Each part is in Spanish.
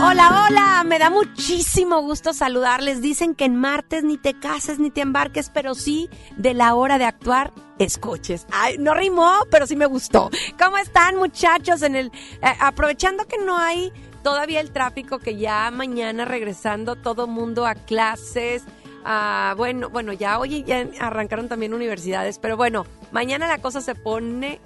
Hola, hola, me da muchísimo gusto saludarles. Dicen que en martes ni te cases ni te embarques, pero sí de la hora de actuar escuches. Ay, no rimó, pero sí me gustó. ¿Cómo están muchachos? En el eh, aprovechando que no hay todavía el tráfico, que ya mañana regresando todo mundo a clases. Ah, bueno, bueno, ya hoy ya arrancaron también universidades, pero bueno, mañana la cosa se pone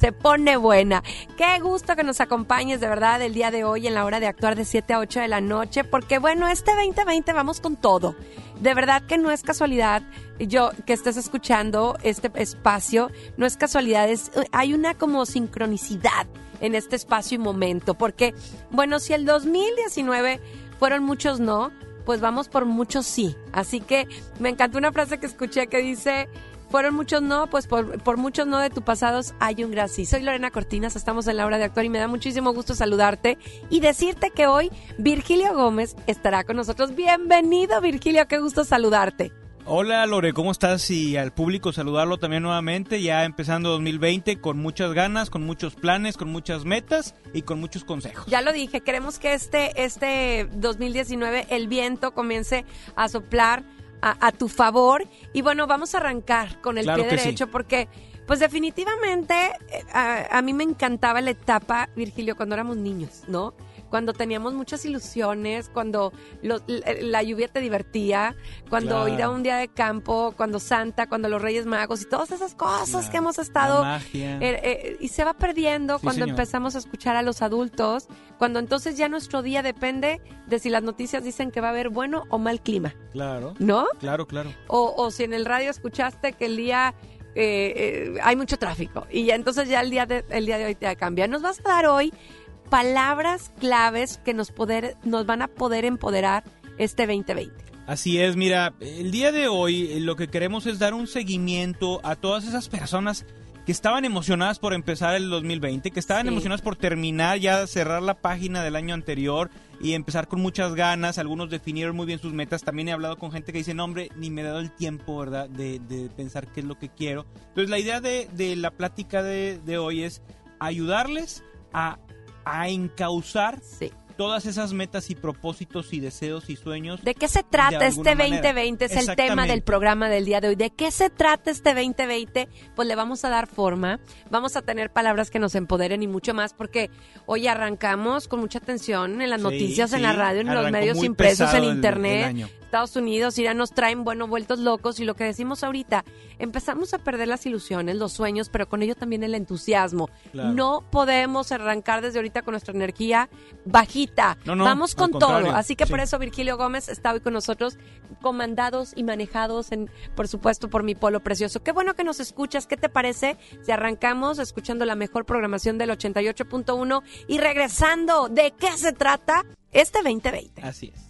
se pone buena. Qué gusto que nos acompañes de verdad el día de hoy en la hora de actuar de 7 a 8 de la noche, porque bueno, este 2020 vamos con todo. De verdad que no es casualidad yo que estés escuchando este espacio, no es casualidad, es, hay una como sincronicidad en este espacio y momento, porque bueno, si el 2019 fueron muchos no, pues vamos por muchos sí. Así que me encantó una frase que escuché que dice, fueron muchos no, pues por, muchos no de tu pasados hay un sí. Soy Lorena Cortinas, estamos en la hora de actuar y me da muchísimo gusto saludarte y decirte que hoy Virgilio Gómez estará con nosotros. Bienvenido Virgilio, qué gusto saludarte. Hola Lore, ¿cómo estás? Y al público saludarlo también nuevamente, ya empezando 2020 con muchas ganas, con muchos planes, con muchas metas y con muchos consejos. Ya lo dije, queremos que este, este 2019 el viento comience a soplar a, tu favor. Y bueno, vamos a arrancar con el pie derecho porque, pues definitivamente, eh, a, a, mí me encantaba la etapa, Virgilio, cuando éramos niños, ¿no? Cuando teníamos muchas ilusiones, cuando la lluvia te divertía, cuando ir a un día de campo, cuando Santa, cuando los Reyes Magos y todas esas cosas que hemos estado... Eh, eh, y se va perdiendo cuando empezamos a escuchar a los adultos, cuando entonces ya nuestro día depende de si las noticias dicen que va a haber bueno o mal clima. Claro. ¿No? Claro, claro. O, o si en el radio escuchaste que el día... Eh, hay mucho tráfico y ya entonces ya el día de, el día de hoy te cambia. Nos vas a dar hoy palabras claves que nos, poder, nos van a poder empoderar este 2020. Así es, mira, el día de hoy eh, lo que queremos es dar un seguimiento a todas esas personas que estaban emocionadas por empezar el 2020, que estaban emocionadas por terminar ya, cerrar la página del año anterior y empezar con muchas ganas. Algunos definieron muy bien sus metas. También he hablado con gente que dice, no, hombre, ni me he dado el tiempo, ¿verdad?, de, pensar qué es lo que quiero. Entonces, la idea de, de la plática de, de hoy es ayudarles a a encauzar todas esas metas y propósitos y deseos y sueños. ¿De qué se trata este 2020? Es el tema del programa del día de hoy. ¿De qué se trata este 2020? Pues le vamos a dar forma, vamos a tener palabras que nos empoderen y mucho más, porque hoy arrancamos con mucha atención en las noticias, en la radio, en los medios impresos, en internet. Estados Unidos ya nos traen, bueno, vueltos locos y lo que decimos ahorita, empezamos a perder las ilusiones, los sueños, pero con ello también el entusiasmo. No podemos arrancar desde ahorita con nuestra energía bajita. Vamos con todo. Así que por eso Virgilio Gómez está hoy con nosotros, comandados y manejados, en, por supuesto, por mi polo precioso. Qué bueno que nos escuchas. ¿Qué te parece si arrancamos escuchando la mejor programación del 88.1 y regresando de qué se trata este 2020? Así es.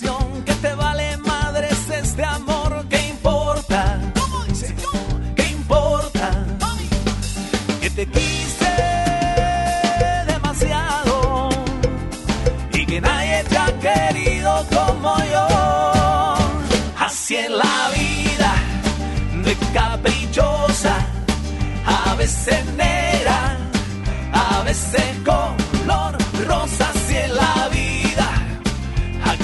Que te vale madres este amor, ¿qué importa? ¿Qué importa? Que te quise demasiado y que nadie te ha querido como yo. Así en la vida, de caprichosa, a veces negra, a veces color rosa.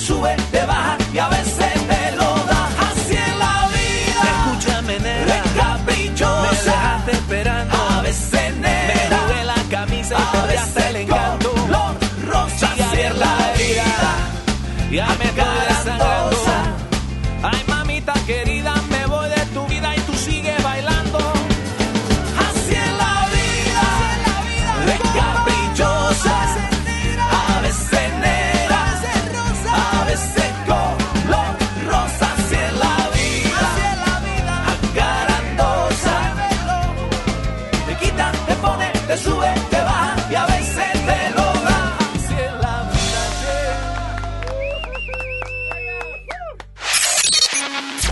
sube, te baja y a veces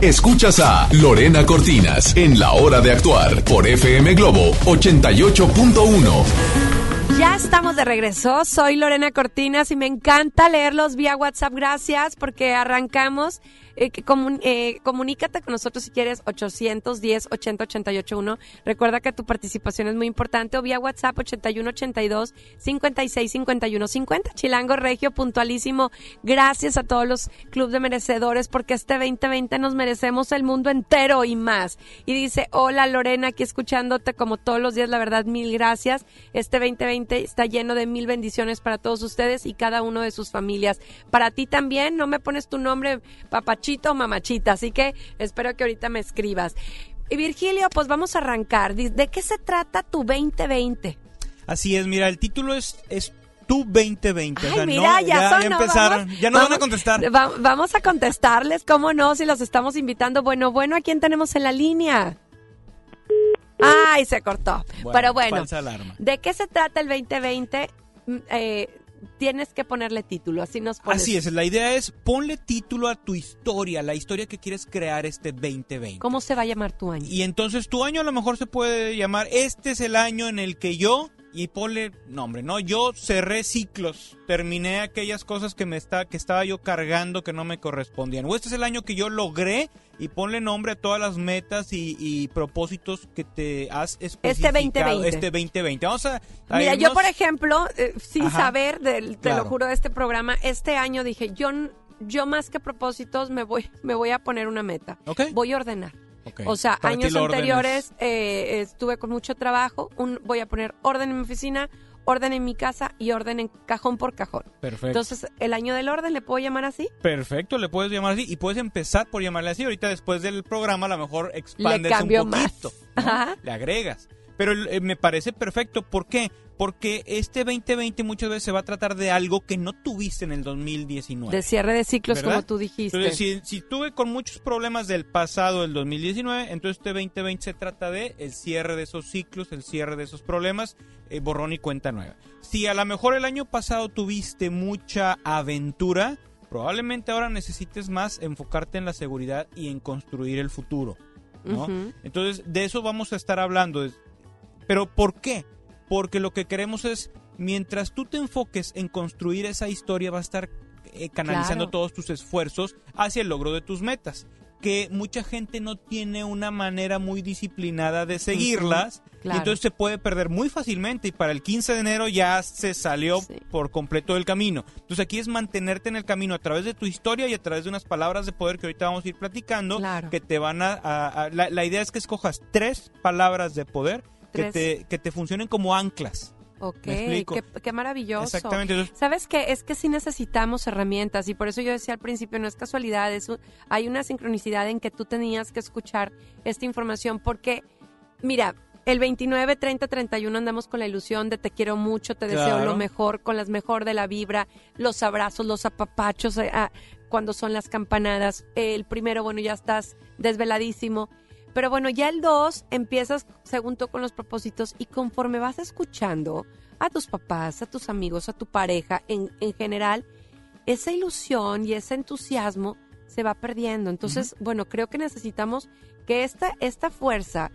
Escuchas a Lorena Cortinas en La Hora de Actuar por FM Globo 88.1. Ya estamos de regreso. Soy Lorena Cortinas y me encanta leerlos vía WhatsApp. Gracias porque arrancamos. Eh, eh, comunícate con nosotros si quieres 810 80 88 1. Recuerda que tu participación es muy importante o vía WhatsApp 81 82 56 51 50. Chilango Regio puntualísimo. Gracias a todos los club de merecedores porque este 2020 nos merecemos el mundo entero y más. Y dice, hola Lorena, aquí escuchándote como todos los días, la verdad, mil gracias. Este 2020 está lleno de mil bendiciones para todos ustedes y cada uno de sus familias. Para ti también, no me pones tu nombre, papachito o mamachita, así que espero que ahorita me escribas. Y Virgilio, pues vamos a arrancar. ¿De qué se trata tu 2020? Así es, mira, el título es, es Tu 2020. o Ay, sea, mira, no, ya, sonó, empezaron. vamos- ya nos van a contestar. va- vamos a contestarles, ¿cómo no? Si los estamos invitando. Bueno, bueno, ¿a quién tenemos en la línea? Ay, se cortó. Bueno, Pero bueno. ¿de qué se trata el 2020? Mm, eh, tienes que ponerle título, así nos pones. Así es, la idea es ponle título a tu historia, la historia que quieres crear este 2020. ¿Cómo se va a llamar tu año? Y entonces tu año a lo mejor se puede llamar, este es el año en el que yo, y ponle nombre, ¿no? Yo cerré ciclos, terminé aquellas cosas que me está, que estaba yo cargando que no me correspondían. O este es el año que yo logré y ponle nombre a todas las metas y, y propósitos que te has especificado 2020. Este 2020. Vamos a, a Mira, yo por ejemplo, eh, sin Ajá. saber, del- te Claro. lo juro, de este programa, este año dije, yo, yo más que propósitos me voy, me voy a poner una meta. Ok. Voy a ordenar. O sea, Para años anteriores eh, estuve con mucho trabajo, un, voy a poner orden en mi oficina, orden en mi casa y orden en cajón por cajón. Perfecto. Entonces, el año del orden, ¿le puedo llamar así? Perfecto, le puedes llamar así y puedes empezar por llamarle así. Ahorita después del programa a lo mejor expandes cambio un más. poquito. ¿no? Ajá. Le agregas. Pero eh, me parece perfecto. ¿Por qué? Porque este 2020 muchas veces se va a tratar de algo que no tuviste en el 2019. De cierre de ciclos, ¿Verdad? como tú dijiste. Entonces, si, si tuve con muchos problemas del pasado del 2019, entonces este 2020 se trata de el cierre de esos ciclos, el cierre de esos problemas, eh, borrón y cuenta nueva. Si a lo mejor el año pasado tuviste mucha aventura, probablemente ahora necesites más enfocarte en la seguridad y en construir el futuro. Entonces, de eso vamos a estar hablando. Pero ¿por qué? Porque lo que queremos es, mientras tú te enfoques en construir esa historia, va a estar eh, canalizando Claro. todos tus esfuerzos hacia el logro de tus metas. Que mucha gente no tiene una manera muy disciplinada de seguirlas. claro. Y entonces se puede perder muy fácilmente. Y para el 15 de enero ya se salió Sí. por completo del camino. Entonces aquí es mantenerte en el camino a través de tu historia y a través de unas palabras de poder que ahorita vamos a ir platicando. Claro. Que te van a. a- a- la, la idea es que escojas tres palabras de poder que te, que te funcionen como anclas. Ok, qué, qué maravilloso. Exactamente. ¿Sabes qué? Es que sí necesitamos herramientas y por eso yo decía al principio, no es casualidad, es un- hay una sincronicidad en que tú tenías que escuchar esta información porque, mira, el 29, 30, 31 andamos con la ilusión de te quiero mucho, te deseo lo mejor, con las mejor de la vibra, los abrazos, los apapachos, eh, ah, cuando son las campanadas. El primero, bueno, ya estás desveladísimo. Pero bueno, ya el 2 empiezas según tú con los propósitos y conforme vas escuchando a tus papás, a tus amigos, a tu pareja en, en general, esa ilusión y ese entusiasmo se va perdiendo. Entonces, bueno, creo que necesitamos que esta, esta fuerza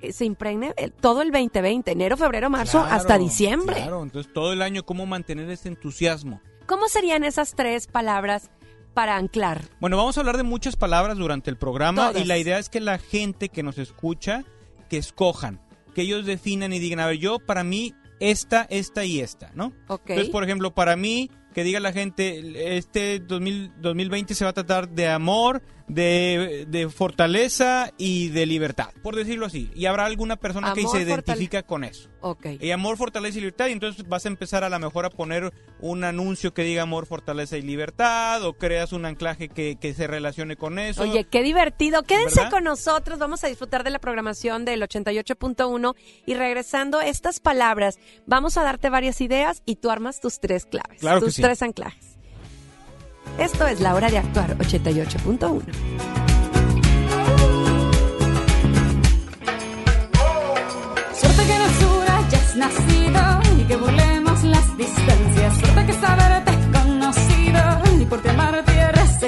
eh, se impregne el- todo el 2020, enero, febrero, marzo, claro, hasta diciembre. Claro, entonces todo el año, ¿cómo mantener ese entusiasmo? ¿Cómo serían esas tres palabras para anclar? Bueno, vamos a hablar de muchas palabras durante el programa Todas. y la idea es que la gente que nos escucha, que escojan, que ellos definan y digan, a ver, yo para mí esta, esta y esta, ¿no? Ok. Entonces, por ejemplo, para mí, que diga la gente, este 2000 2020 se va a tratar de amor, de, de fortaleza y de libertad, por decirlo así. Y habrá alguna persona que se identifica con eso. ok. Y amor, fortaleza y libertad. Y entonces vas a empezar a lo mejor a poner un anuncio que diga amor, fortaleza y libertad. O creas un anclaje que, que se relacione con eso. Oye, qué divertido. Quédense ¿Verdad? con nosotros. Vamos a disfrutar de la programación del 88.1 y regresando a estas palabras, vamos a darte varias ideas y tú armas tus tres claves, Claro que tus sí. tres anclajes. Esto es la hora de actuar 88.1. Suerte que el sur hayas nacido y que burlemos las distancias. Suerte que saberte conocido y por ti amar tierras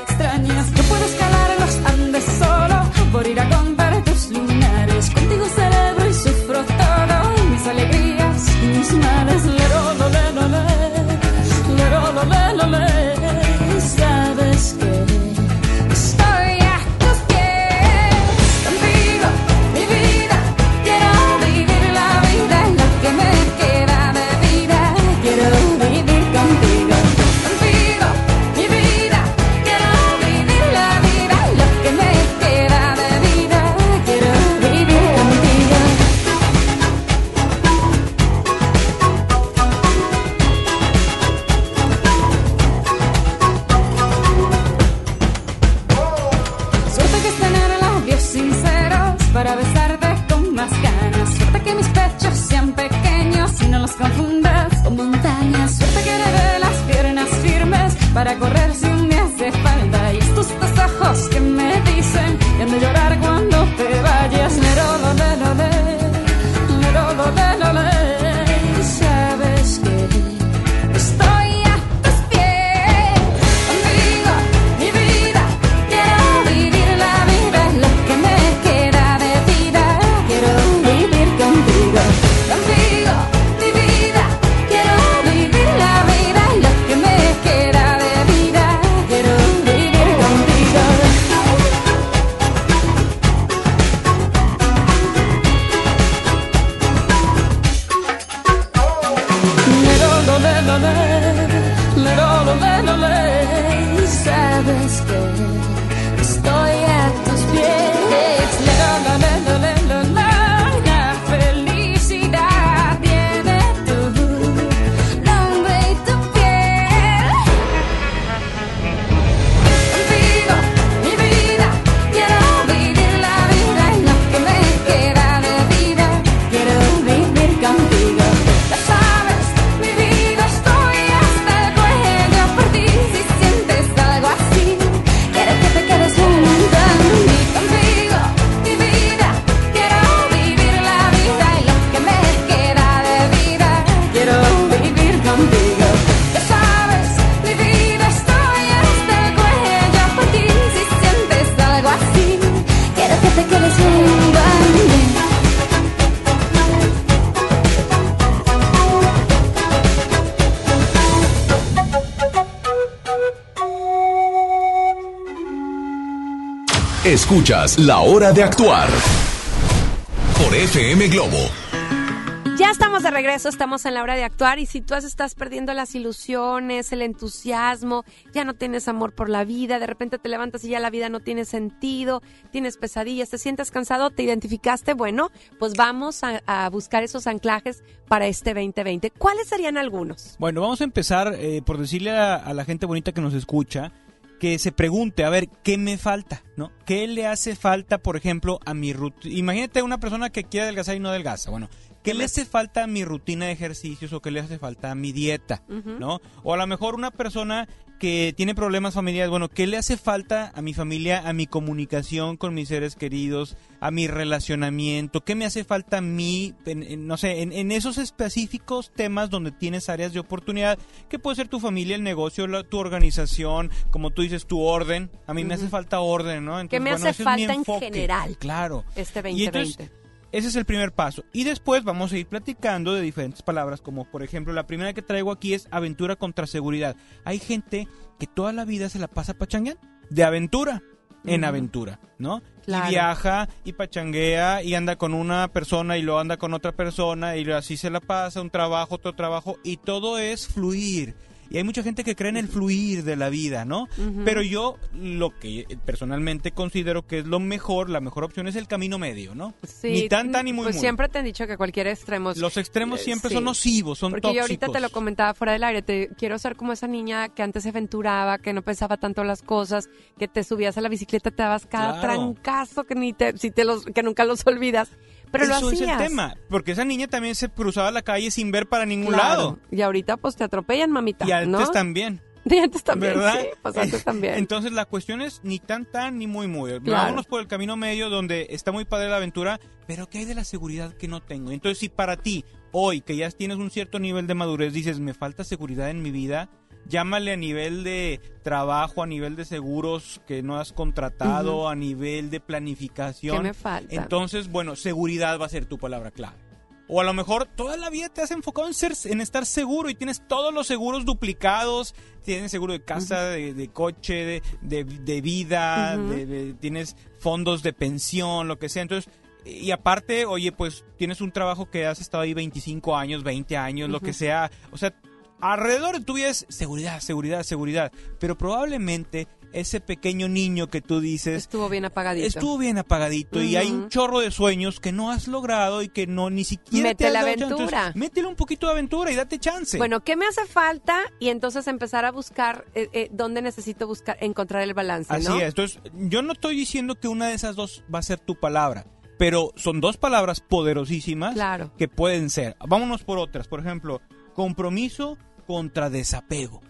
Escuchas La Hora de Actuar por FM Globo. Ya estamos de regreso, estamos en la hora de actuar y si tú estás perdiendo las ilusiones, el entusiasmo, ya no tienes amor por la vida, de repente te levantas y ya la vida no tiene sentido, tienes pesadillas, te sientes cansado, te identificaste, bueno, pues vamos a, a buscar esos anclajes para este 2020. ¿Cuáles serían algunos? Bueno, vamos a empezar eh, por decirle a, a la gente bonita que nos escucha que se pregunte, a ver, ¿qué me falta? ¿No? ¿Qué le hace falta, por ejemplo, a mi rutina? Imagínate una persona que quiere adelgazar y no adelgaza. Bueno, ¿qué le hace falta a mi rutina de ejercicios o qué le hace falta a mi dieta? ¿No? O a lo mejor una persona que tiene problemas familiares, bueno, ¿qué le hace falta a mi familia, a mi comunicación con mis seres queridos, a mi relacionamiento? ¿Qué me hace falta a mí, en- en, no sé, en, en esos específicos temas donde tienes áreas de oportunidad, que puede ser tu familia, el negocio, la- tu organización, como tú dices, tu orden? A mí me hace falta orden, ¿no? ¿Qué me bueno, hace falta en general? Claro. Este Y entonces, 2020. Ese es el primer paso. Y después vamos a ir platicando de diferentes palabras, como por ejemplo, la primera que traigo aquí es aventura contra seguridad. Hay gente que toda la vida se la pasa pachangueando, de aventura en Ujú. aventura, ¿no? Claro. Y viaja y pachanguea y anda con una persona y lo anda con otra persona y así se la pasa, un trabajo, otro trabajo, y todo es fluir. Y hay mucha gente que cree en el fluir de la vida, ¿no? Pero yo lo que personalmente considero que es lo mejor, la mejor opción es el camino medio, ¿no? Sí, ni tan, tan, ni muy, Pues muy. siempre te han dicho que cualquier extremo. Los extremos Eh, siempre sí. son nocivos, son Porque tóxicos. yo ahorita te lo comentaba fuera del aire, te quiero ser como esa niña que antes se aventuraba, que no pensaba tanto las cosas, que te subías a la bicicleta, te dabas cada Claro. trancazo que ni te, si te los, que nunca los olvidas, pero Eso lo es el tema, porque esa niña también se cruzaba la calle sin ver para ningún Claro. lado. Y ahorita pues te atropellan, mamita. Y antes ¿no? también. Y antes también, ¿Verdad? sí, pues antes también. Entonces la cuestión es ni tan tan ni muy muy. Claro. Vámonos por el camino medio donde está muy padre la aventura, pero ¿qué hay de la seguridad que no tengo? Entonces si para ti, hoy que ya tienes un cierto nivel de madurez, dices, me falta seguridad en mi vida, llámale a nivel de trabajo, a nivel de seguros que no has contratado, a nivel de planificación. ¿Qué me falta? Entonces, bueno, seguridad va a ser tu palabra clave. O a lo mejor toda la vida te has enfocado en, ser, en estar seguro y tienes todos los seguros duplicados. Tienes seguro de casa, de, de coche, de, de- de vida, de- tienes fondos de pensión, lo que sea. Entonces, y aparte, oye, pues tienes un trabajo que has estado ahí 25 años, 20 años, lo que sea. O sea, alrededor de tu vida es seguridad, seguridad, seguridad. Pero probablemente ese pequeño niño que tú dices Estuvo bien apagadito. estuvo bien apagadito y hay un chorro de sueños que no has logrado y que no ni siquiera Mete la aventura. Entonces, métele un poquito de aventura y date chance. Bueno, ¿qué me hace falta? Y entonces empezar a buscar eh, eh, dónde necesito buscar, encontrar el balance, así ¿no? es. Entonces, yo no estoy diciendo que una de esas dos va a ser tu palabra, pero son dos palabras poderosísimas Claro. que pueden ser. Vámonos por otras. Por ejemplo, compromiso contra desapego.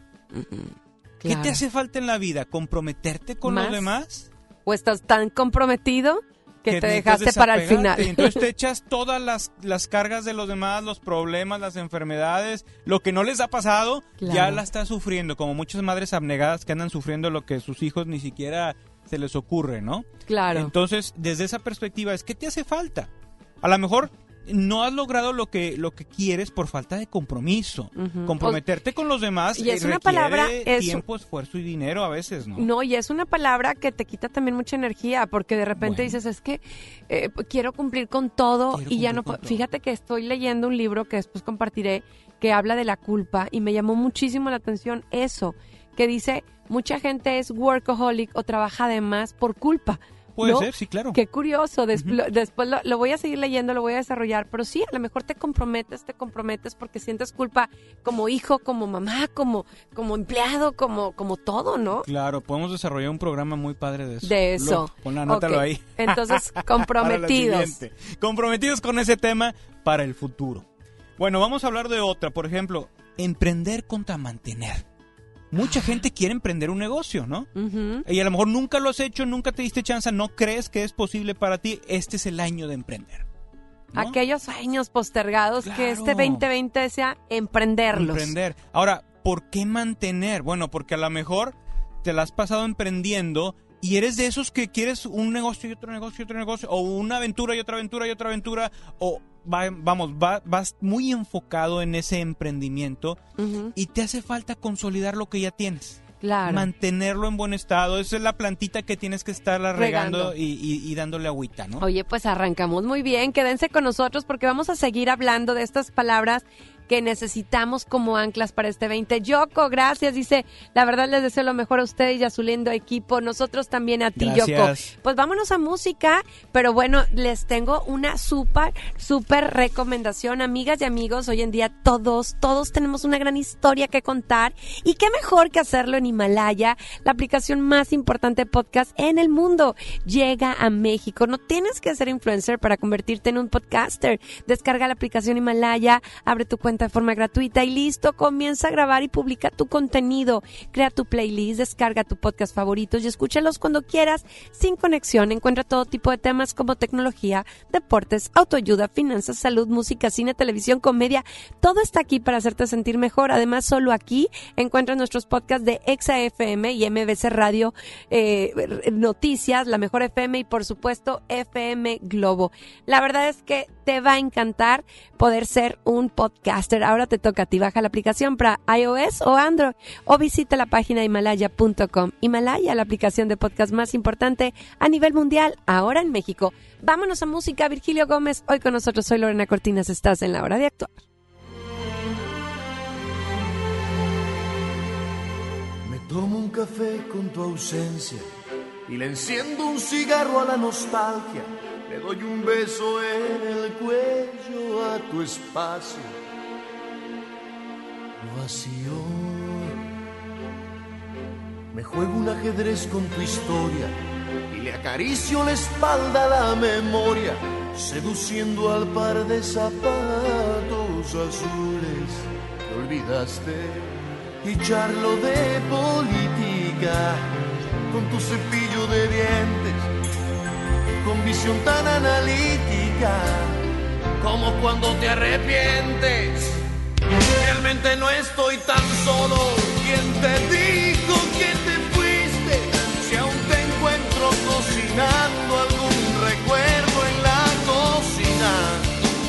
¿Qué Claro. te hace falta en la vida? ¿Comprometerte con ¿Más? los demás? ¿O estás tan comprometido que, te dejaste para el final? Entonces te echas todas las, las cargas de los demás, los problemas, las enfermedades, lo que no les ha pasado, ya la estás sufriendo, como muchas madres abnegadas que andan sufriendo lo que sus hijos ni siquiera se les ocurre, ¿no? claro. Entonces, desde esa perspectiva es, ¿qué te hace falta? A lo mejor no has logrado lo que, lo que quieres por falta de compromiso. Comprometerte con los demás y es eh, una palabra, es- tiempo, esfuerzo y dinero a veces, ¿no? No, y es una palabra que te quita también mucha energía, porque de repente Bueno. dices, es que eh, quiero cumplir con todo Quiero y ya no. Fíjate que estoy leyendo un libro que después compartiré que habla de la culpa y me llamó muchísimo la atención eso, que dice, mucha gente es workaholic o trabaja de más por culpa. Puede ¿no? ser, sí, claro. Qué curioso, después lo, lo voy a seguir leyendo, lo voy a desarrollar, pero sí, a lo mejor te comprometes, te comprometes porque sientes culpa como hijo, como mamá, como, como empleado, como, como todo, ¿no? Claro, podemos desarrollar un programa muy padre de eso. De eso. Lo- Pon, anótalo ahí. Entonces, comprometidos. comprometidos con ese tema para el futuro. Bueno, vamos a hablar de otra. Por ejemplo, emprender contra mantener. Mucha gente quiere emprender un negocio, ¿no? Y a lo mejor nunca lo has hecho, nunca te diste chance, no crees que es posible para ti. Este es el año de emprender. ¿no? Aquellos sueños postergados que este Claro. 2020 sea emprenderlos. Emprender. Ahora, ¿por qué mantener? Bueno, porque a lo mejor te la has pasado emprendiendo y eres de esos que quieres un negocio y otro negocio y otro negocio, o una aventura y otra aventura y otra aventura, o va- vamos, va- vas muy enfocado en ese emprendimiento y te hace falta consolidar lo que ya tienes. Claro. mantenerlo en buen estado. Esa es la plantita que tienes que estarla regando, Regando. Y, y- y dándole agüita, ¿no? Oye, pues arrancamos muy bien. Quédense con nosotros porque vamos a seguir hablando de estas palabras que necesitamos como anclas para este 20. Yoko, gracias. Dice, la verdad les deseo lo mejor a ustedes y a su lindo equipo. Nosotros también a ti, Yoko. Gracias. Pues vámonos a música, pero bueno, les tengo una súper, súper recomendación, amigas y amigos. Hoy en día todos, todos tenemos una gran historia que contar y qué mejor que hacerlo en Himalaya, la aplicación más importante de podcast en el mundo. Llega a México. No tienes que ser influencer para convertirte en un podcaster. Descarga la aplicación Himalaya, abre tu cuenta de forma gratuita y listo, comienza a grabar y publica tu contenido. Crea tu playlist, descarga tu podcast favoritos y escúchalos cuando quieras, sin conexión. Encuentra todo tipo de temas como tecnología, deportes, autoayuda, finanzas, salud, música, cine, televisión, comedia. Todo está aquí para hacerte sentir mejor. Además, solo aquí encuentras nuestros podcasts de Exa FM y MBC Radio eh, Noticias, La Mejor FM y por supuesto FM Globo. La verdad es que te va a encantar poder ser un Ahora te toca a ti. Baja la aplicación para iOS o Android o visita la página himalaya.com. Himalaya, la aplicación de podcast más importante a nivel mundial, ahora en México. Vámonos a música. Virgilio Gómez, hoy con nosotros soy Lorena Cortinas. Estás en la hora de actuar. Me tomo un café con tu ausencia y le enciendo un cigarro a la nostalgia. Le doy un beso en el cuello a tu espacio vacío. Me juego un ajedrez con tu historia y le acaricio la espalda a la memoria, seduciendo al par de zapatos azules que olvidaste y charlo de política con tu cepillo de dientes, con visión tan analítica como cuando te arrepientes. Realmente no estoy tan solo. ¿Quién te dijo que te fuiste? Si aún te encuentro cocinando algún recuerdo en la cocina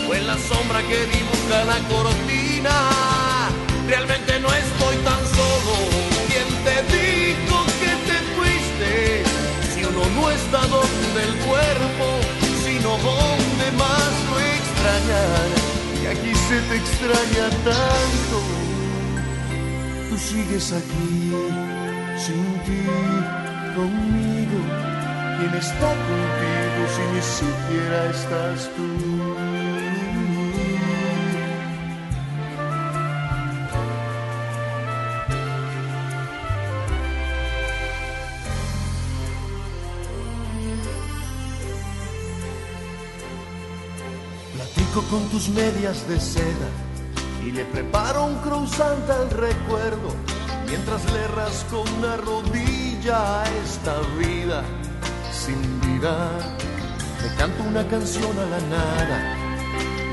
o en la sombra que dibuja la cortina. Realmente no estoy tan solo. ¿Quién te dijo que te fuiste? Si uno no está donde el cuerpo, se te extraña tanto. Tú sigues aquí, sin ti, conmigo. ¿Quién está contigo si ni siquiera estás tú? Tus medias de seda y le preparo un croissant al recuerdo mientras le rasco una rodilla a esta vida sin vida. Le canto una canción a la nada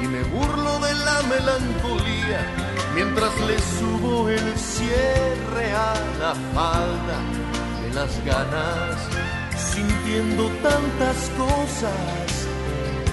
y me burlo de la melancolía mientras le subo el cierre a la falda de las ganas sintiendo tantas cosas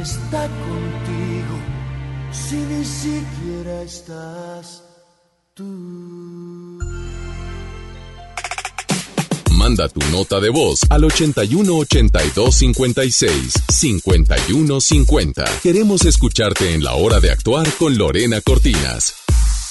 está contigo? Si ni siquiera estás tú. Manda tu nota de voz al 81 82 56 51 50. Queremos escucharte en la hora de actuar con Lorena Cortinas.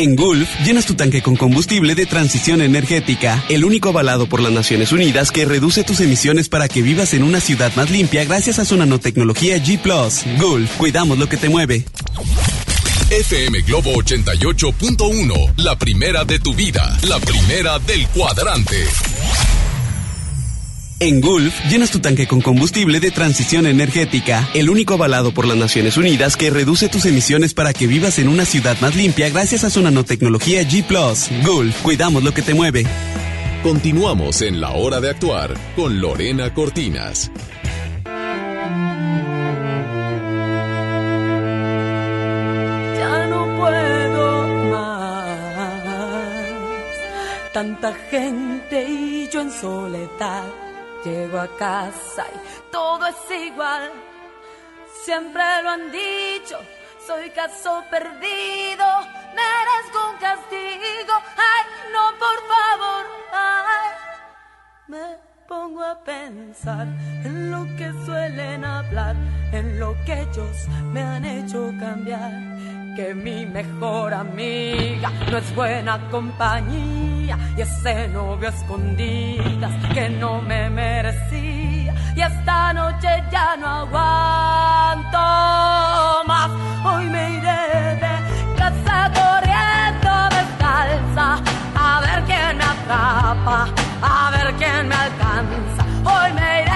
En Gulf, llenas tu tanque con combustible de transición energética, el único avalado por las Naciones Unidas que reduce tus emisiones para que vivas en una ciudad más limpia gracias a su nanotecnología G ⁇ Gulf, cuidamos lo que te mueve. FM Globo 88.1, la primera de tu vida, la primera del cuadrante. En Gulf, llenas tu tanque con combustible de transición energética, el único avalado por las Naciones Unidas que reduce tus emisiones para que vivas en una ciudad más limpia gracias a su nanotecnología G ⁇ Gulf, cuidamos lo que te mueve. Continuamos en la hora de actuar con Lorena Cortinas. Ya no puedo más. Tanta gente y yo en soledad Llego a casa y todo es igual. Siempre lo han dicho, soy caso perdido, merezco un castigo. Ay, no, por favor, ay. Me pongo a pensar en lo que suelen hablar, en lo que ellos me han hecho cambiar. Que mi mejor amiga no es buena compañía y ese novio escondidas que no me merecía y esta noche ya no aguanto más hoy me iré de casa corriendo descalza a ver quién atrapa a ver quién me alcanza hoy me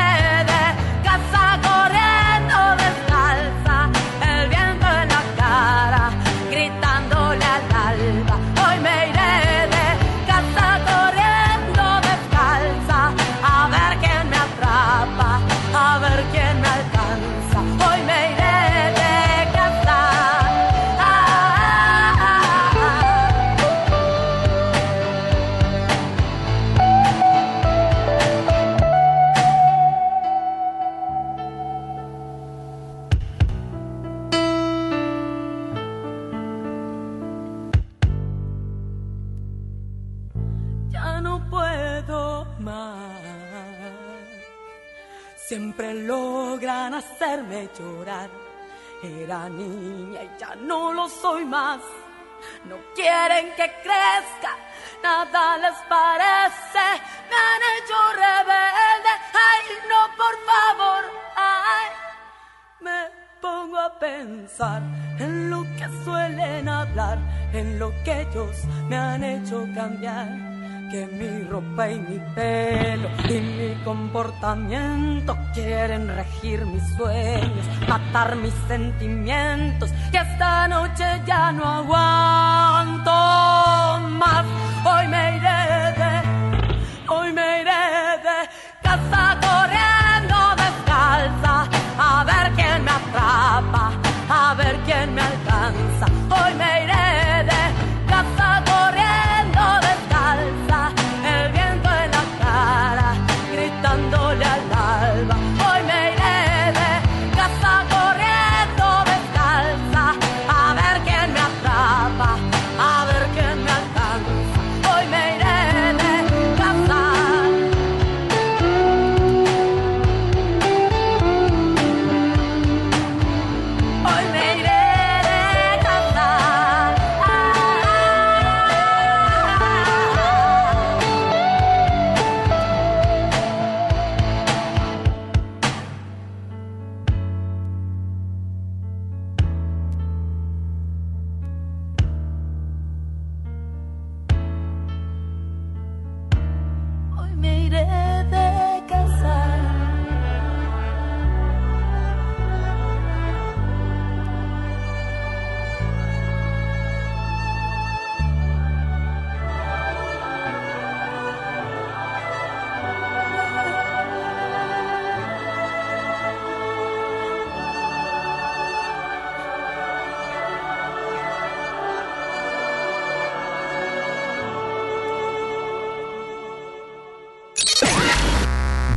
llorar. Era niña y ya no lo soy más. No quieren que crezca, nada les parece. Me han hecho rebelde. Ay, no, por favor. Ay, me pongo a pensar en lo que suelen hablar, en lo que ellos me han hecho cambiar que mi ropa y mi pelo y mi comportamiento quieren regir mis sueños, matar mis sentimientos y esta noche ya no aguanto más. Hoy me iré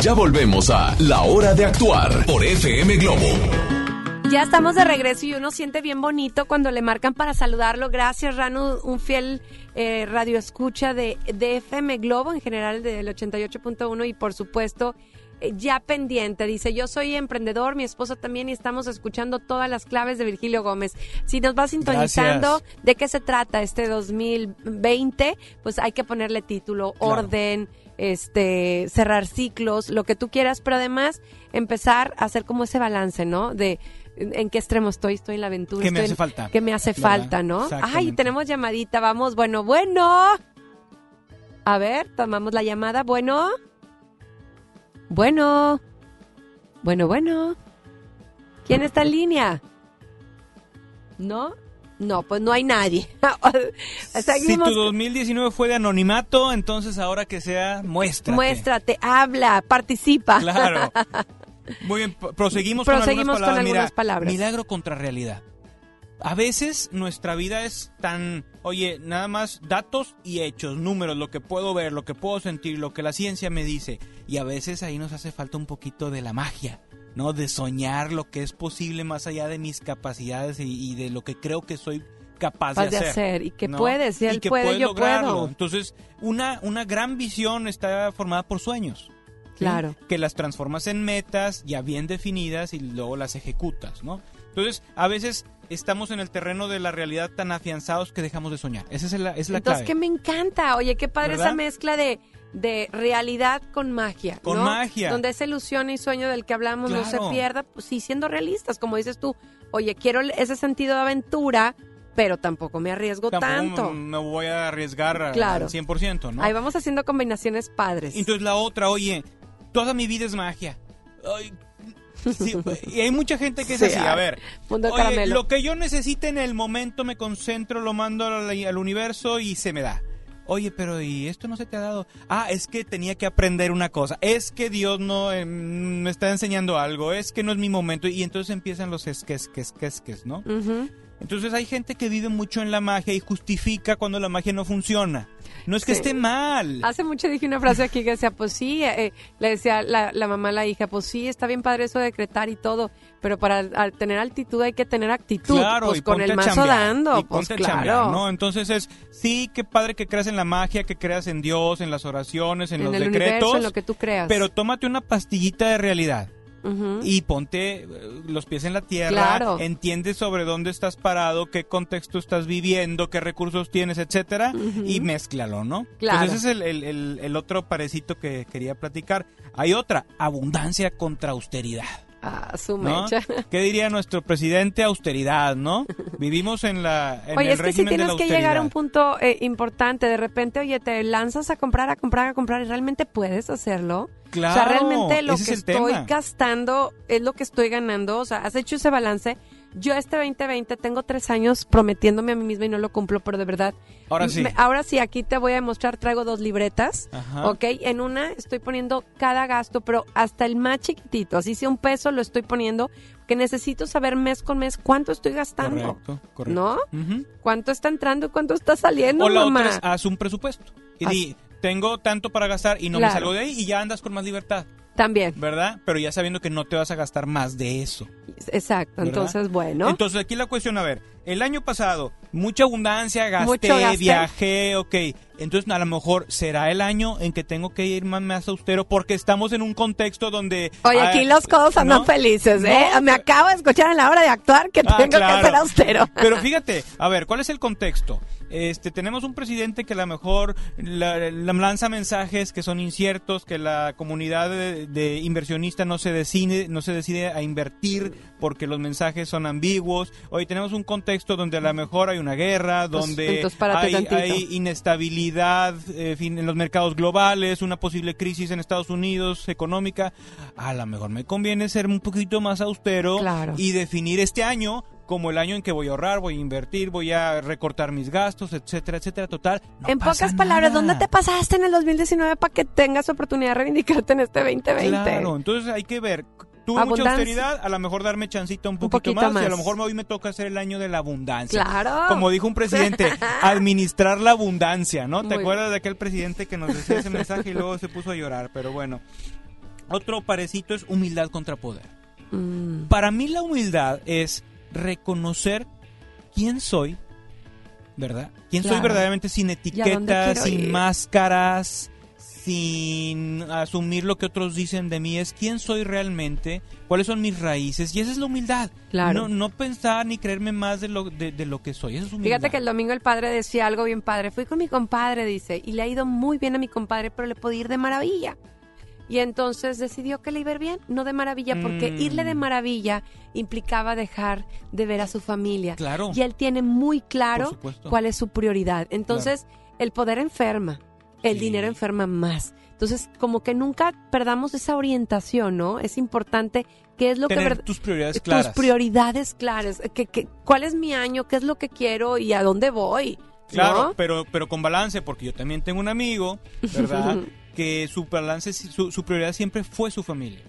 Ya volvemos a La Hora de Actuar por FM Globo. Ya estamos de regreso y uno siente bien bonito cuando le marcan para saludarlo. Gracias, Ranu, un fiel eh, radio escucha de, de FM Globo, en general del 88.1 y por supuesto eh, ya pendiente. Dice, yo soy emprendedor, mi esposo también y estamos escuchando todas las claves de Virgilio Gómez. Si nos va sintonizando Gracias. de qué se trata este 2020, pues hay que ponerle título, orden, este, cerrar ciclos, lo que tú quieras, pero además empezar a hacer como ese balance, ¿no? De en qué extremo estoy, estoy en la aventura. ¿Qué me hace en- falta? ¿Qué me hace ¿Verdad? falta, no? Ay, tenemos llamadita, vamos, bueno, bueno. A ver, tomamos la llamada, bueno. Bueno. Bueno, bueno. ¿Quién está en línea? ¿No? No, pues no hay nadie. Si tu 2019 fue de anonimato, entonces ahora que sea, muéstrate. Muéstrate, habla, participa. Claro. Muy bien, pro- proseguimos, Proseguimos con con algunas palabras. algunas Mira, palabras. milagro contra realidad. A veces nuestra vida es tan, oye, nada más datos y hechos, números, lo que puedo ver, lo que puedo sentir, lo que la ciencia me dice. Y a veces ahí nos hace falta un poquito de la magia, ¿no? De soñar lo que es posible más allá de mis capacidades y, y de lo que creo que soy capaz Capaz de de hacer. hacer, y que ¿no? puedes, si él que puede, puedes yo lograrlo. puedo. Entonces, una, una gran visión está formada por sueños. ¿sí? Claro. Que las transformas en metas ya bien definidas y luego las ejecutas, ¿no? Entonces, a veces estamos en el terreno de la realidad tan afianzados que dejamos de soñar. Esa es la, es la Entonces, clave. que me encanta. Oye, qué padre ¿Verdad? esa mezcla de, de realidad con magia. Con ¿no? magia. Donde esa ilusión y sueño del que hablamos no se pierda, pues sí, siendo realistas, como dices tú. Oye, quiero ese sentido de aventura, pero tampoco me arriesgo Tampoco tanto. me voy a arriesgar Claro. al 100%, ¿no? Ahí vamos haciendo combinaciones padres. Entonces la otra, oye, toda mi vida es magia. Ay, sí, y hay mucha gente que es Sí, así, a ver. Oye, lo que yo necesite en el momento me concentro, lo mando al, al universo y se me da. Oye, pero ¿y esto no se te ha dado? Ah, es que tenía que aprender una cosa. Es que Dios no eh, me está enseñando algo. Es que no es mi momento. Y entonces empiezan los esques, que, que, que, ¿no? Entonces hay gente que vive mucho en la magia y justifica cuando la magia no funciona. No es que Sí. esté mal. Hace mucho dije una frase aquí que decía, pues sí, eh, le decía la, la mamá a la hija, pues sí, está bien padre eso de decretar y todo, pero para al tener altitud hay que tener actitud. Claro, pues y con el mazo chambear, dando, y pues claro. chambear, ¿no? Entonces es, sí, qué padre que creas en la magia, que creas en Dios, en las oraciones, en, En los el decretos. universo, en lo que tú creas. Pero tómate una pastillita de realidad. Y ponte eh, los pies en la tierra, Claro. entiende sobre dónde estás parado, qué contexto estás viviendo, qué recursos tienes, etcétera, y mézclalo, ¿no? Claro. Entonces ese es el, el- el- el otro parecito que quería platicar. Hay otra, abundancia contra austeridad. Ah, su ¿no? mecha. ¿Qué diría nuestro presidente? Austeridad, ¿no? Vivimos en la en Oye, el es que si tienes que llegar a un punto eh, importante, de repente, oye, te lanzas a comprar, a comprar, a comprar y realmente puedes hacerlo. Claro, o sea, realmente lo que es estoy tema. gastando es lo que estoy ganando. O sea, has hecho ese balance. Yo este 2020 tengo tres años prometiéndome a mí misma y no lo cumplo, pero de verdad. Ahora sí. me- ahora sí, aquí te voy a demostrar, traigo dos libretas. Ajá. Ok, en una estoy poniendo cada gasto, pero hasta el más chiquitito, así sea un peso, lo estoy poniendo, que necesito saber mes con mes cuánto estoy gastando. Correcto, correcto. ¿No? ¿Cuánto está entrando y cuánto está saliendo, O la mamá? otra es, haz un presupuesto. Y di, tengo tanto para gastar y no Claro. me salgo de ahí y ya andas con más libertad, También, ¿verdad? Pero ya sabiendo que no te vas a gastar más de eso. exacto. ¿verdad? Entonces, bueno. Entonces aquí la cuestión, a ver, el año pasado, mucha abundancia, gasté, viajé, ok. Entonces a lo mejor será el año en que tengo que ir más, más austero porque estamos en un contexto donde... Oye, ah, aquí los codos andan ¿no? felices, ¿eh? No, Me acabo de escuchar en la hora de actuar que Ah, tengo claro. que ser austero. Pero fíjate, a ver, ¿cuál es el contexto? Este, tenemos un presidente que a lo mejor la- la- lanza mensajes que son inciertos, que la comunidad de, de inversionistas no se decide, no se decide a invertir porque los mensajes son ambiguos. Hoy tenemos un contexto donde a lo mejor hay una guerra, donde entonces hay, hay inestabilidad eh, en los mercados globales, una posible crisis en Estados Unidos económica. A lo mejor me conviene ser un poquito más austero Claro. y definir este año como el año en que voy a ahorrar, voy a invertir, voy a recortar mis gastos, etcétera, etcétera. Total. no en pasa pocas palabras, nada. ¿dónde te pasaste en el 2019 para que tengas oportunidad de reivindicarte en este 2020? Claro, entonces hay que ver. Tuve mucha Abundancia. austeridad, a lo mejor darme chancita un poquito, poquito más, y a lo mejor hoy me toca hacer el año de la abundancia. Claro. Como dijo un presidente, administrar la abundancia, ¿no? ¿Te Muy acuerdas de aquel presidente que nos decía ese mensaje y luego se puso a llorar? Pero bueno. Otro parecito es humildad contra poder. Mm. Para mí la humildad es reconocer quién soy, ¿verdad? Quién soy verdaderamente sin ¿Y a dónde etiquetas, sin ir? máscaras, sin asumir lo que otros dicen de mí. Es quién soy realmente, cuáles son mis raíces. Y esa es la humildad. Claro. No, no pensar ni creerme más de lo, de, de lo que soy. Esa es humildad. Fíjate que el domingo el padre decía algo bien padre. Fui con mi compadre, dice, y le ha ido muy bien a mi compadre, pero le podía ir de maravilla. Y entonces decidió que le iba a ir bien, no de maravilla, porque Mm. irle de maravilla implicaba dejar de ver a su familia. Claro. Y él tiene muy claro cuál es su prioridad. Entonces, el poder enferma, el dinero enferma más. Entonces, como que nunca perdamos esa orientación, ¿no? Es importante qué es lo que Tener ver- tus prioridades tus claras. prioridades claras. ¿Qué, qué- cuál es mi año? ¿Qué es lo que quiero y a dónde voy? Claro, ¿no? pero, pero con balance, porque yo también tengo un amigo, ¿verdad? que su balance, su, su prioridad siempre fue su familia.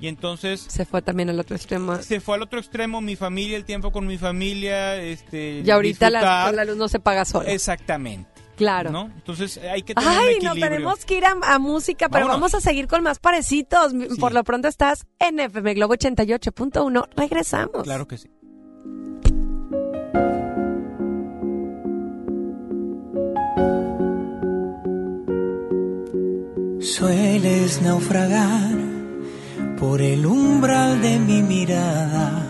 Y entonces... Se fue también al otro extremo. Se fue al otro extremo, mi familia, el tiempo con mi familia, este... Y ahorita la, la luz no se paga sola. Exactamente. Claro. ¿no? Entonces hay que tener un Ay, equilibrio. nos tenemos que ir a, a música, pero Vámonos. vamos a seguir con más parecitos. Por lo pronto estás en FM Globo 88.1. Regresamos. Claro que sí. Sueles naufragar por el umbral de mi mirada,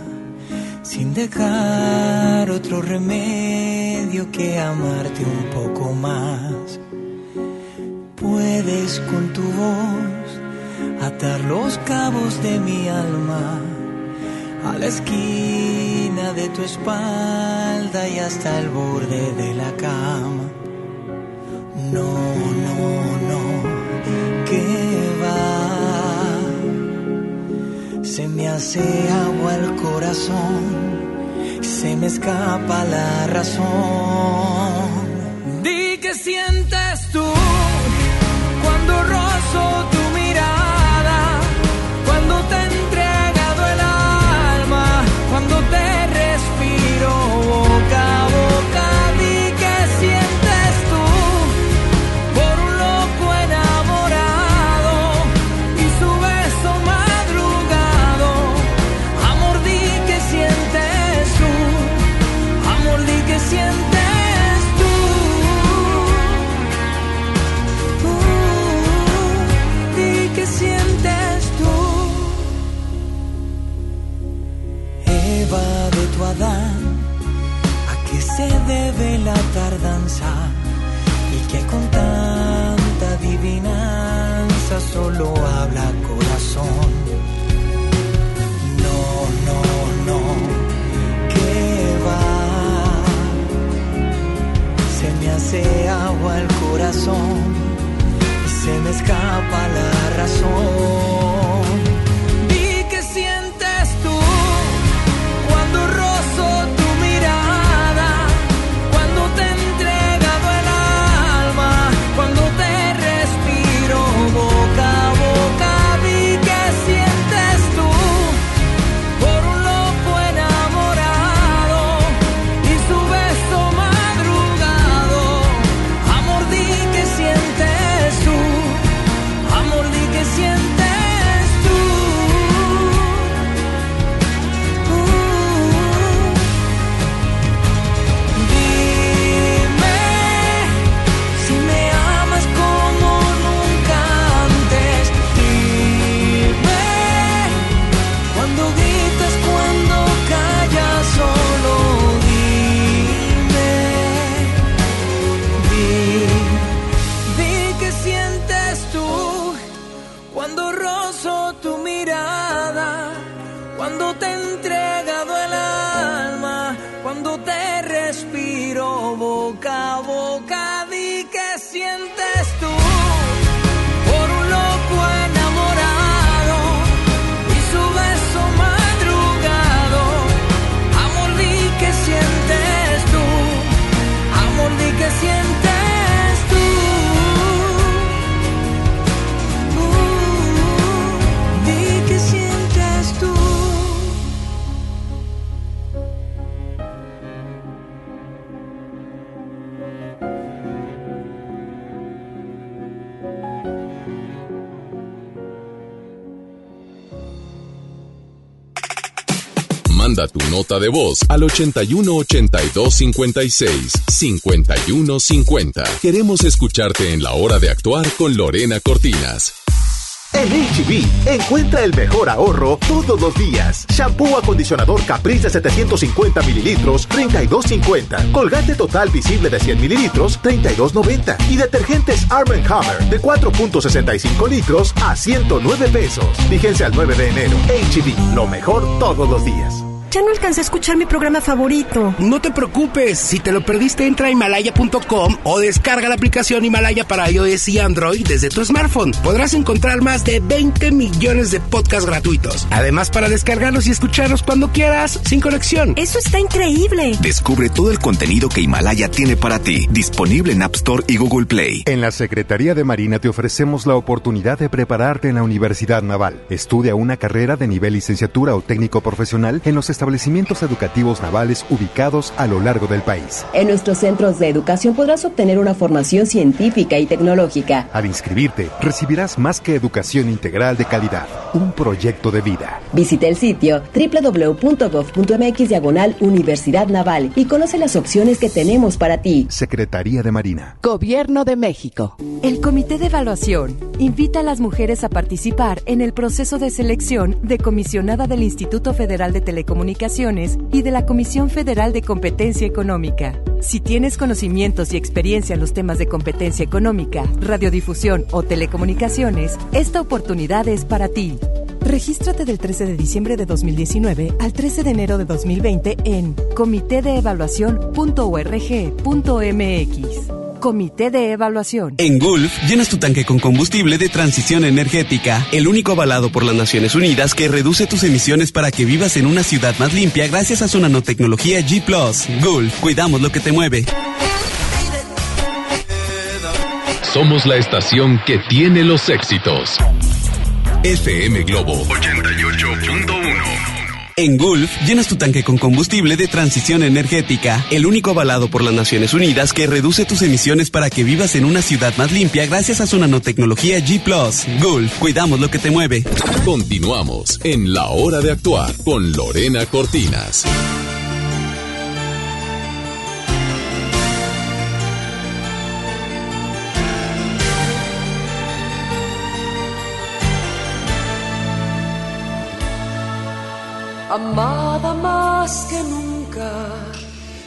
sin dejar otro remedio que amarte un poco más. Puedes con tu voz atar los cabos de mi alma a la esquina de tu espalda y hasta el borde de la cama. No, no, no, que va. Se me hace agua el corazón, se me escapa la razón. Di que sientes tú boca, Manda tu nota de voz al 81 82 56 51 50. Queremos escucharte en la hora de actuar con Lorena Cortinas. En HB, encuentra el mejor ahorro todos los días. Shampoo acondicionador Caprice de 750 mililitros, 32.50. Colgate total visible de 100 mililitros, 32.90. Y detergentes Arm Hammer de 4.65 litros a 109 pesos. Fíjense al 9 de enero. HB, lo mejor todos los días. Ya no alcancé a escuchar mi programa favorito. No te preocupes, si te lo perdiste entra a himalaya.com o descarga la aplicación Himalaya para iOS y Android desde tu smartphone. Podrás encontrar más de 20 millones de podcasts gratuitos. Además para descargarlos y escucharlos cuando quieras, sin conexión. Eso está increíble. Descubre todo el contenido que Himalaya tiene para ti, disponible en App Store y Google Play. En la Secretaría de Marina te ofrecemos la oportunidad de prepararte en la Universidad Naval. Estudia una carrera de nivel licenciatura o técnico profesional en los establecimientos educativos navales ubicados a lo largo del país. En nuestros centros de educación podrás obtener una formación científica y tecnológica. Al inscribirte, recibirás más que educación integral de calidad, un proyecto de vida. Visita el sitio www.gov.mx diagonal Universidad Naval y conoce las opciones que tenemos para ti. Secretaría de Marina. Gobierno de México. El Comité de Evaluación invita a las mujeres a participar en el proceso de selección de comisionada del Instituto Federal de Telecomunicaciones y de la Comisión Federal de Competencia Económica. Si tienes conocimientos y experiencia en los temas de competencia económica, radiodifusión o telecomunicaciones, esta oportunidad es para ti. Regístrate del 13 de diciembre de 2019 al 13 de enero de 2020 en comitedeevaluación.org.mx. Comité de Evaluación. En Gulf, llenas tu tanque con combustible de transición energética, el único avalado por las Naciones Unidas que reduce tus emisiones para que vivas en una ciudad más limpia gracias a su nanotecnología G ⁇ Gulf, cuidamos lo que te mueve. Somos la estación que tiene los éxitos. FM Globo 88.1 en Gulf, llenas tu tanque con combustible de transición energética, el único avalado por las Naciones Unidas que reduce tus emisiones para que vivas en una ciudad más limpia gracias a su nanotecnología G ⁇ Gulf, cuidamos lo que te mueve. Continuamos en La Hora de Actuar con Lorena Cortinas. Amada más que nunca,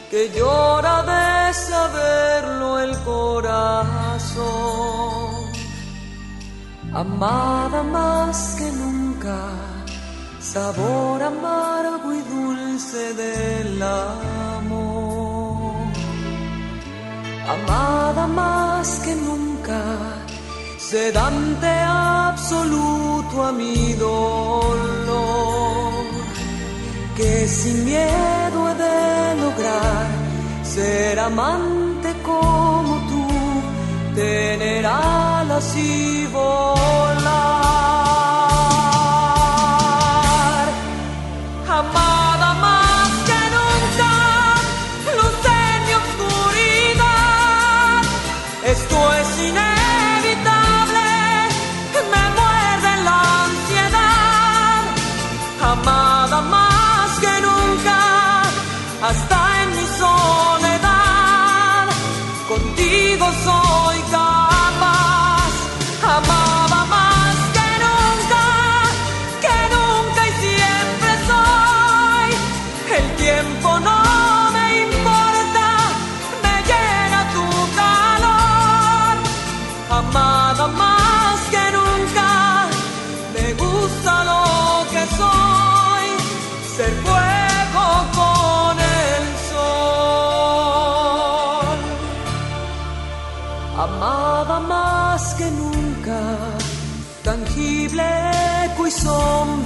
que llora de saberlo el corazón, amada más que nunca, sabor amargo y dulce del amor, amada más que nunca, sedante absoluto a mi dolor que sin miedo he de lograr ser amante como tú, tener alas y volar.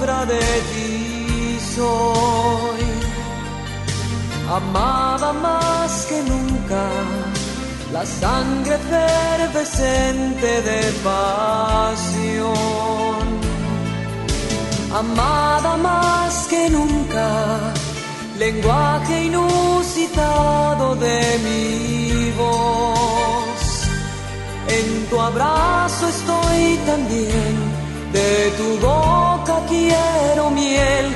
De ti soy, amada más que nunca, la sangre efervescente de pasión. Amada más que nunca, lenguaje inusitado de mi voz. En tu abrazo estoy también, de tu boca quiero miel,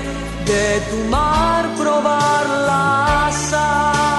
de tu mar probar la sal.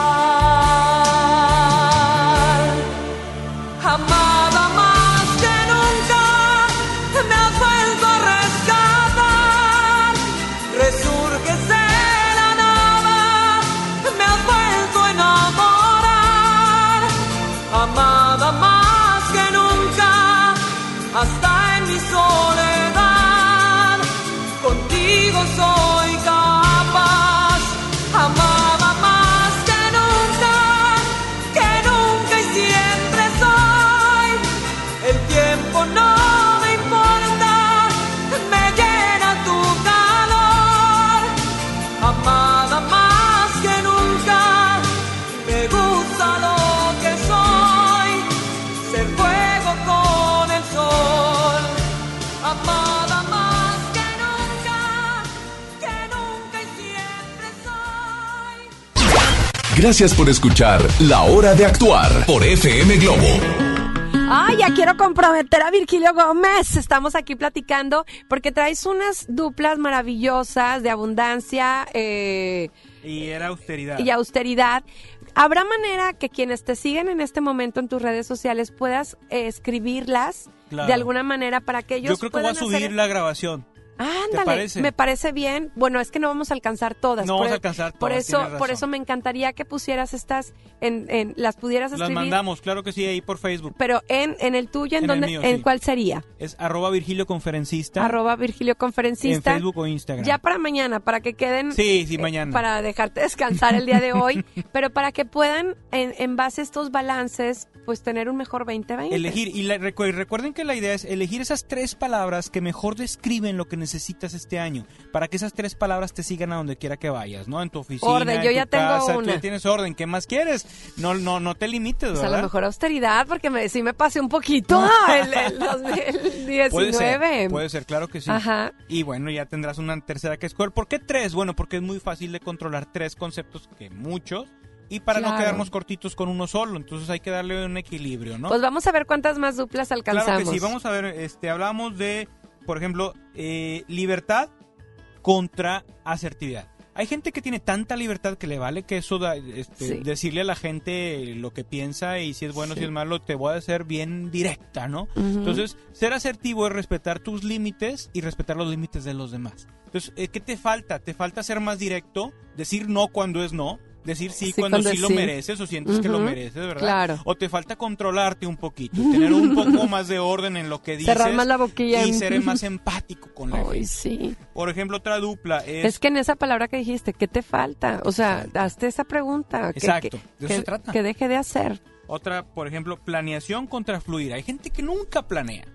Gracias por escuchar La Hora de Actuar por FM Globo. Ay, ya quiero comprometer a Virgilio Gómez. Estamos aquí platicando porque traes unas duplas maravillosas de abundancia eh, Y era austeridad. y austeridad. ¿Habrá manera que quienes te siguen en este momento en tus redes sociales puedas eh, escribirlas Claro. de alguna manera para que ellos Yo creo que voy a puedan subir hacer- la grabación. Ándale, parece? me parece bien. Bueno, es que no vamos a alcanzar todas. No por, vamos a e- alcanzar Por todas, eso, tienes por eso me encantaría que pusieras estas, en, en- las pudieras Las escribir. mandamos, claro que sí, ahí por Facebook. Pero en, en el tuyo, ¿en, En dónde, mío, en sí. cuál sería? Es arroba Virgilio Conferencista. Arroba Virgilio Conferencista. En Facebook o Instagram. Ya para mañana, para que queden. Sí, sí, eh, mañana. para dejarte descansar el día de hoy, pero para que puedan, en, en base a estos balances, pues tener un mejor 2020. Elegir, y la- recu- recuerden que la idea es elegir esas tres palabras que mejor describen lo que necesitas este año, para que esas tres palabras te sigan a donde quiera que vayas, ¿no? En tu oficina, Orden, en yo tu ya tengo casa, tú una. ya tienes orden, ¿qué más quieres? No, no, no te limites, Pues a ¿verdad? lo mejor austeridad, porque me, sí me pasé un poquito el, el 2019. Puede ser, puede ser, claro que sí. Ajá. Y bueno, ya tendrás una tercera que escoger. ¿Por qué tres? Bueno, porque es muy fácil de controlar tres conceptos que muchos y para no quedarnos cortitos con uno solo. Entonces hay que darle un equilibrio, ¿no? Pues vamos a ver cuántas más duplas alcanzamos. Claro que sí, vamos a ver, este, hablamos de, por ejemplo, eh, libertad contra asertividad. Hay gente que tiene tanta libertad que le vale que eso da- este, Sí. decirle a la gente lo que piensa y si es bueno, Sí. si es malo, te voy a hacer bien directa, ¿no? Entonces, ser asertivo es respetar tus límites y respetar los límites de los demás. Entonces, eh, ¿qué te falta? Te falta ser más directo, decir no cuando es no, decir sí, Sí, cuando, cuando sí lo mereces o sientes que lo mereces, ¿verdad? Claro. O te falta controlarte un poquito, tener un poco más de orden en lo que dices. Cerrar más la boquilla. Y ser más empático con la Ay, gente. sí. Por ejemplo, otra dupla es... Es que en esa palabra que dijiste, ¿qué te falta? O sea, hazte esa pregunta. Exacto, que, de eso que- se trata. que deje de hacer. Otra, por ejemplo, planeación contra fluir. Hay gente que nunca planea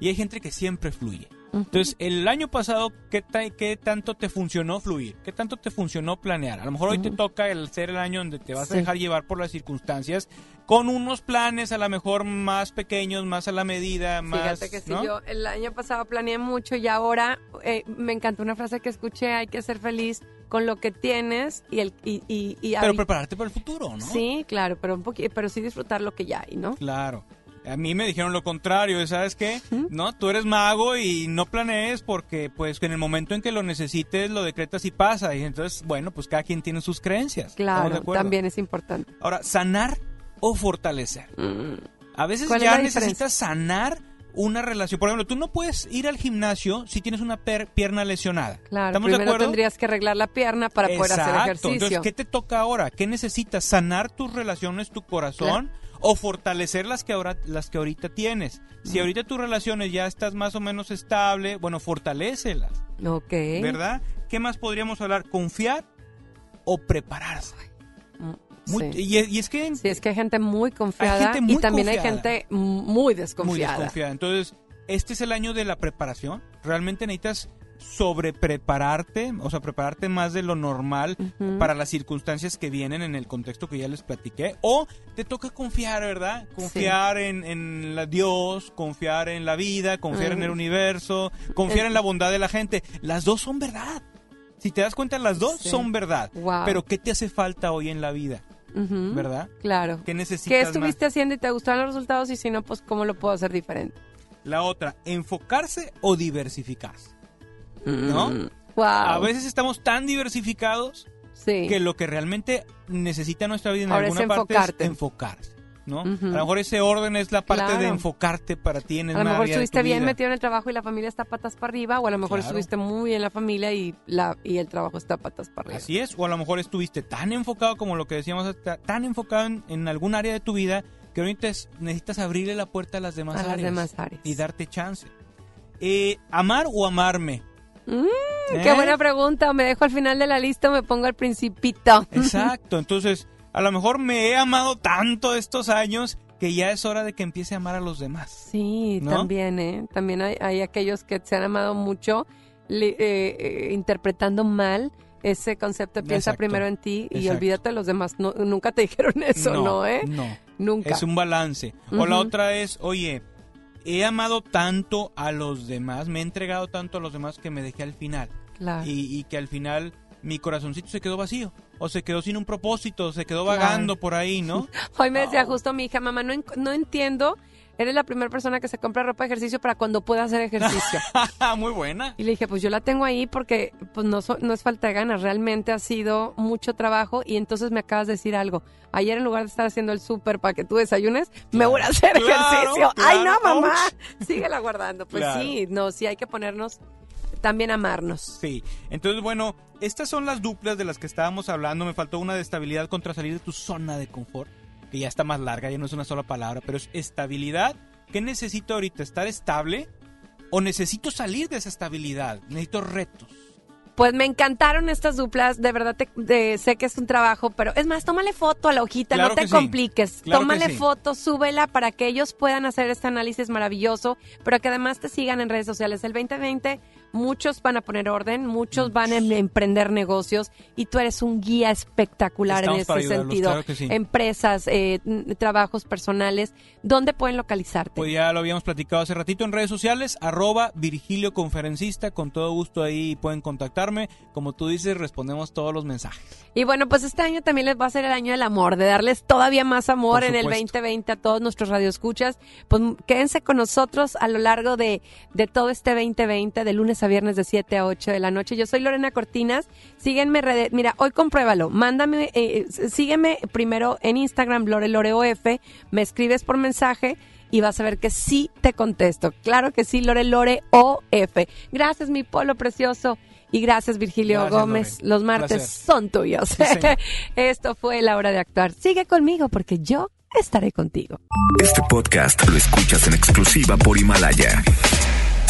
y hay gente que siempre fluye. Entonces, el año pasado, ¿qué, qué tanto te funcionó fluir? ¿Qué tanto te funcionó planear? A lo mejor hoy te toca el ser el año donde te vas Sí. a dejar llevar por las circunstancias con unos planes a lo mejor más pequeños, más a la medida, más... Fíjate que sí, ¿no? yo el año pasado planeé mucho y ahora eh, me encantó una frase que escuché, hay que ser feliz con lo que tienes y el y, y, y Pero prepararte para el futuro, ¿no? Sí, claro, pero un poquito, pero sí disfrutar lo que ya hay, ¿no? Claro. A mí me dijeron lo contrario, ¿sabes qué? No, tú eres mago y no planees porque pues en el momento en que lo necesites lo decretas y pasa. Y entonces, bueno, pues cada quien tiene sus creencias. ¿Estamos de Claro, también es importante. Ahora, sanar o fortalecer. A veces ¿Cuál es ya necesitas sanar una relación. Por ejemplo, tú no puedes ir al gimnasio si tienes una pierna lesionada. Claro, ¿Estamos de primero acuerdo? tendrías que arreglar la pierna para poder hacer ejercicio. Entonces, ¿qué te toca ahora? ¿Qué necesitas? ¿Sanar tus relaciones, tu corazón? O fortalecer las que, ahora, las que ahorita tienes. Si ahorita tus relaciones ya estás más o menos estable, bueno, fortalécelas. Ok. ¿Verdad? ¿Qué más podríamos hablar? ¿Confiar o prepararse? Muy- Sí. y, es- y es que... Sí, es que hay gente muy confiada gente muy y también hay gente muy desconfiada. Muy desconfiada. Entonces, este es el año de la preparación. Realmente necesitas sobreprepararte, o sea, prepararte más de lo normal para las circunstancias que vienen en el contexto que ya les platiqué. O te toca confiar, ¿verdad? Confiar en, en la Dios, confiar en la vida, confiar en el universo, confiar en la bondad de la gente. Las dos son verdad. Si te das cuenta, las dos Sí. son verdad. Wow. Pero ¿qué te hace falta hoy en la vida? ¿Verdad? Claro. ¿Qué necesitas ¿Qué más? estuviste haciendo y te gustaron los resultados? Y si no, pues, ¿cómo lo puedo hacer diferente? La otra, enfocarse o diversificarse. ¿No? Mm, Wow. A veces estamos tan diversificados Sí. que lo que realmente necesita nuestra vida en Ahora es alguna parte es enfocarse. ¿no? A lo mejor ese orden es la parte de enfocarte para ti en el A lo mejor estuviste bien vida. metido en el trabajo y la familia está patas para arriba, o a lo mejor Claro. estuviste muy bien en la familia y la y el trabajo está patas para arriba. Así es, o a lo mejor estuviste tan enfocado como lo que decíamos, hasta- tan enfocado en, en algún área de tu vida que ahorita es- necesitas abrirle la puerta a las demás A las áreas. demás áreas. Y darte chance. Eh, ¿Amar o amarme? Mm, ¿Eh? Qué buena pregunta. Me dejo al final de la lista o me pongo al principito. Exacto, entonces a lo mejor me he amado tanto estos años que ya es hora de que empiece a amar a los demás. Sí, ¿No? también, ¿eh? También hay, hay aquellos que se han amado mucho li- eh, eh, interpretando mal ese concepto de piensa Exacto, primero en ti y exacto. olvídate de los demás. No, nunca te dijeron eso, ¿no, eh? No, Nunca. es un balance. O la otra es, oye, he amado tanto a los demás, me he entregado tanto a los demás que me dejé al final. Claro. Y, y que al final mi corazoncito se quedó vacío. O se quedó sin un propósito, se quedó vagando por ahí, ¿no? Hoy me decía justo mi hija, mamá, no, no entiendo. Eres la primera persona que se compra ropa de ejercicio para cuando pueda hacer ejercicio. Muy buena. Y le dije, pues yo la tengo ahí porque pues no, so- no es falta de ganas, realmente ha sido mucho trabajo y entonces me acabas de decir algo. Ayer en lugar de estar haciendo el súper para que tú desayunes, me voy a hacer Claro, ejercicio. Ay, no, mamá. ouch. Síguela guardando. Pues sí, no, sí hay que ponernos, también amarnos. Sí, entonces bueno, estas son las duplas de las que estábamos hablando. Me faltó una de estabilidad contra salir de tu zona de confort, que ya está más larga, ya no es una sola palabra, pero es estabilidad. ¿Qué necesito ahorita? ¿Estar estable? ¿O necesito salir de esa estabilidad? Necesito retos. Pues me encantaron estas duplas, de verdad te- de- sé que es un trabajo, pero es más, tómale foto a la hojita, Claro no te sí. compliques. Claro tómale sí. foto, súbela para que ellos puedan hacer este análisis maravilloso, pero que además te sigan en redes sociales. El 2020 muchos van a poner orden, muchos van a em- emprender negocios y tú eres un guía espectacular Estamos en ese ayudarlos, sentido. claro que sí. Empresas, eh, trabajos personales, ¿dónde pueden localizarte? Pues ya lo habíamos platicado hace ratito en redes sociales, arroba Virgilio Conferencista, con todo gusto ahí pueden contactarme. Como tú dices, respondemos todos los mensajes. Y bueno, pues este año también les va a ser el año del amor, de darles todavía más amor en el supuesto. 2020 a todos nuestros radioescuchas. Pues quédense con nosotros a lo largo de, de todo este 2020, de lunes a viernes de 7 a 8 de la noche. Yo soy Lorena Cortinas. Síguenme, rede- mira, hoy compruébalo. Mándame, eh, sígueme primero en Instagram, LoreLoreOF. Me escribes por mensaje. Y vas a ver que sí te contesto. Claro que sí, Lore Lore OF. Gracias, mi polo precioso. Y gracias, Virgilio Gracias, Gómez. Lore. Los martes son tuyos. Sí. Esto fue la hora de actuar. Sigue conmigo porque yo estaré contigo. Este podcast lo escuchas en exclusiva por Himalaya.